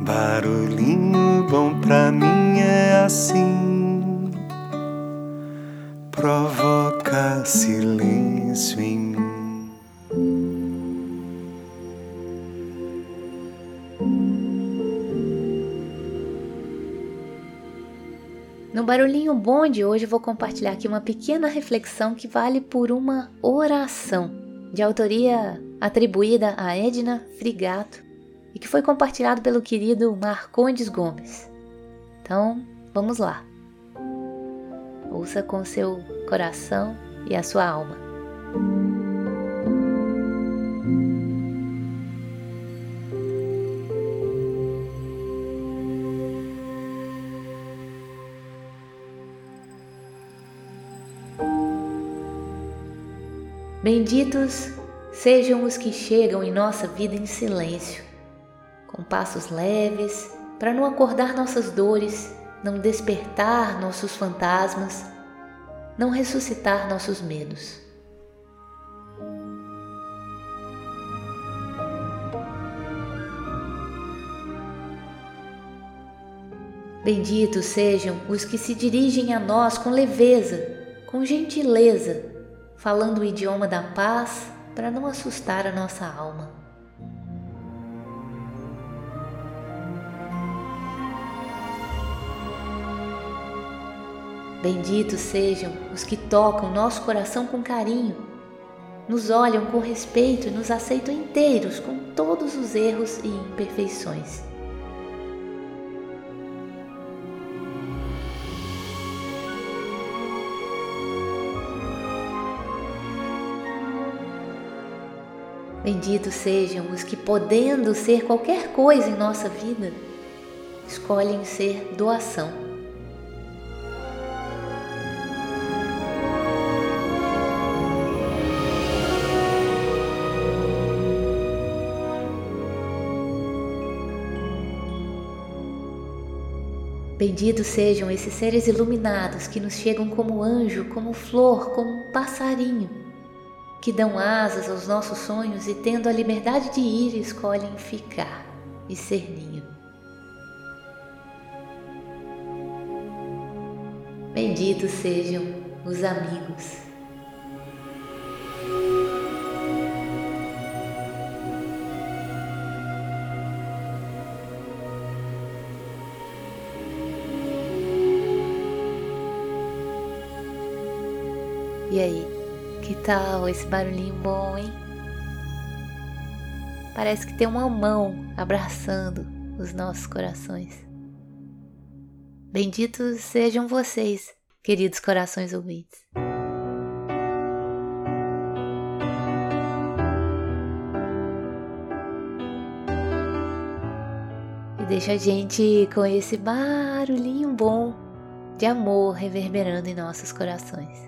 Barulhinho bom pra mim é assim, provoca silêncio em mim. No Barulhinho Bom de hoje vou compartilhar aqui uma pequena reflexão que vale por uma oração, de autoria atribuída a Edna Frigato e que foi compartilhado pelo querido Marcondes Gomes. Então, vamos lá. Ouça com seu coração e a sua alma. Benditos sejam os que chegam em nossa vida em silêncio, com passos leves, para não acordar nossas dores, não despertar nossos fantasmas, não ressuscitar nossos medos. Benditos sejam os que se dirigem a nós com leveza, com gentileza, falando o idioma da paz para não assustar a nossa alma. Benditos sejam os que tocam nosso coração com carinho, nos olham com respeito e nos aceitam inteiros com todos os erros e imperfeições. Benditos sejam os que, podendo ser qualquer coisa em nossa vida, escolhem ser doação. Benditos sejam esses seres iluminados que nos chegam como anjo, como flor, como passarinho, que dão asas aos nossos sonhos e, tendo a liberdade de ir, escolhem ficar e ser ninho. Benditos sejam os amigos E aí, que tal esse barulhinho bom, hein? Parece que tem uma mão abraçando os nossos corações. Benditos sejam vocês, queridos corações ouvintes. E deixa a gente com esse barulhinho bom de amor reverberando em nossos corações.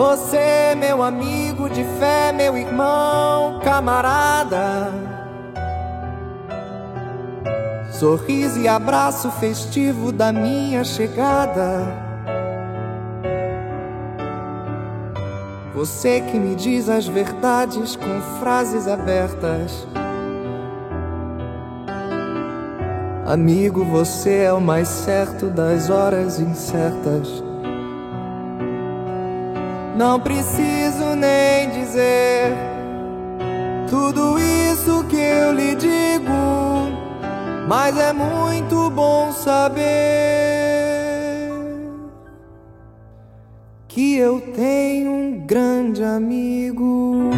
Você, meu amigo de fé, meu irmão, camarada. sorriso e abraço festivo da minha chegada. Você que me diz as verdades com frases abertas. Amigo, você é o mais certo das horas incertas. Não preciso nem dizer tudo isso que eu lhe digo, mas é muito bom saber que eu tenho um grande amigo.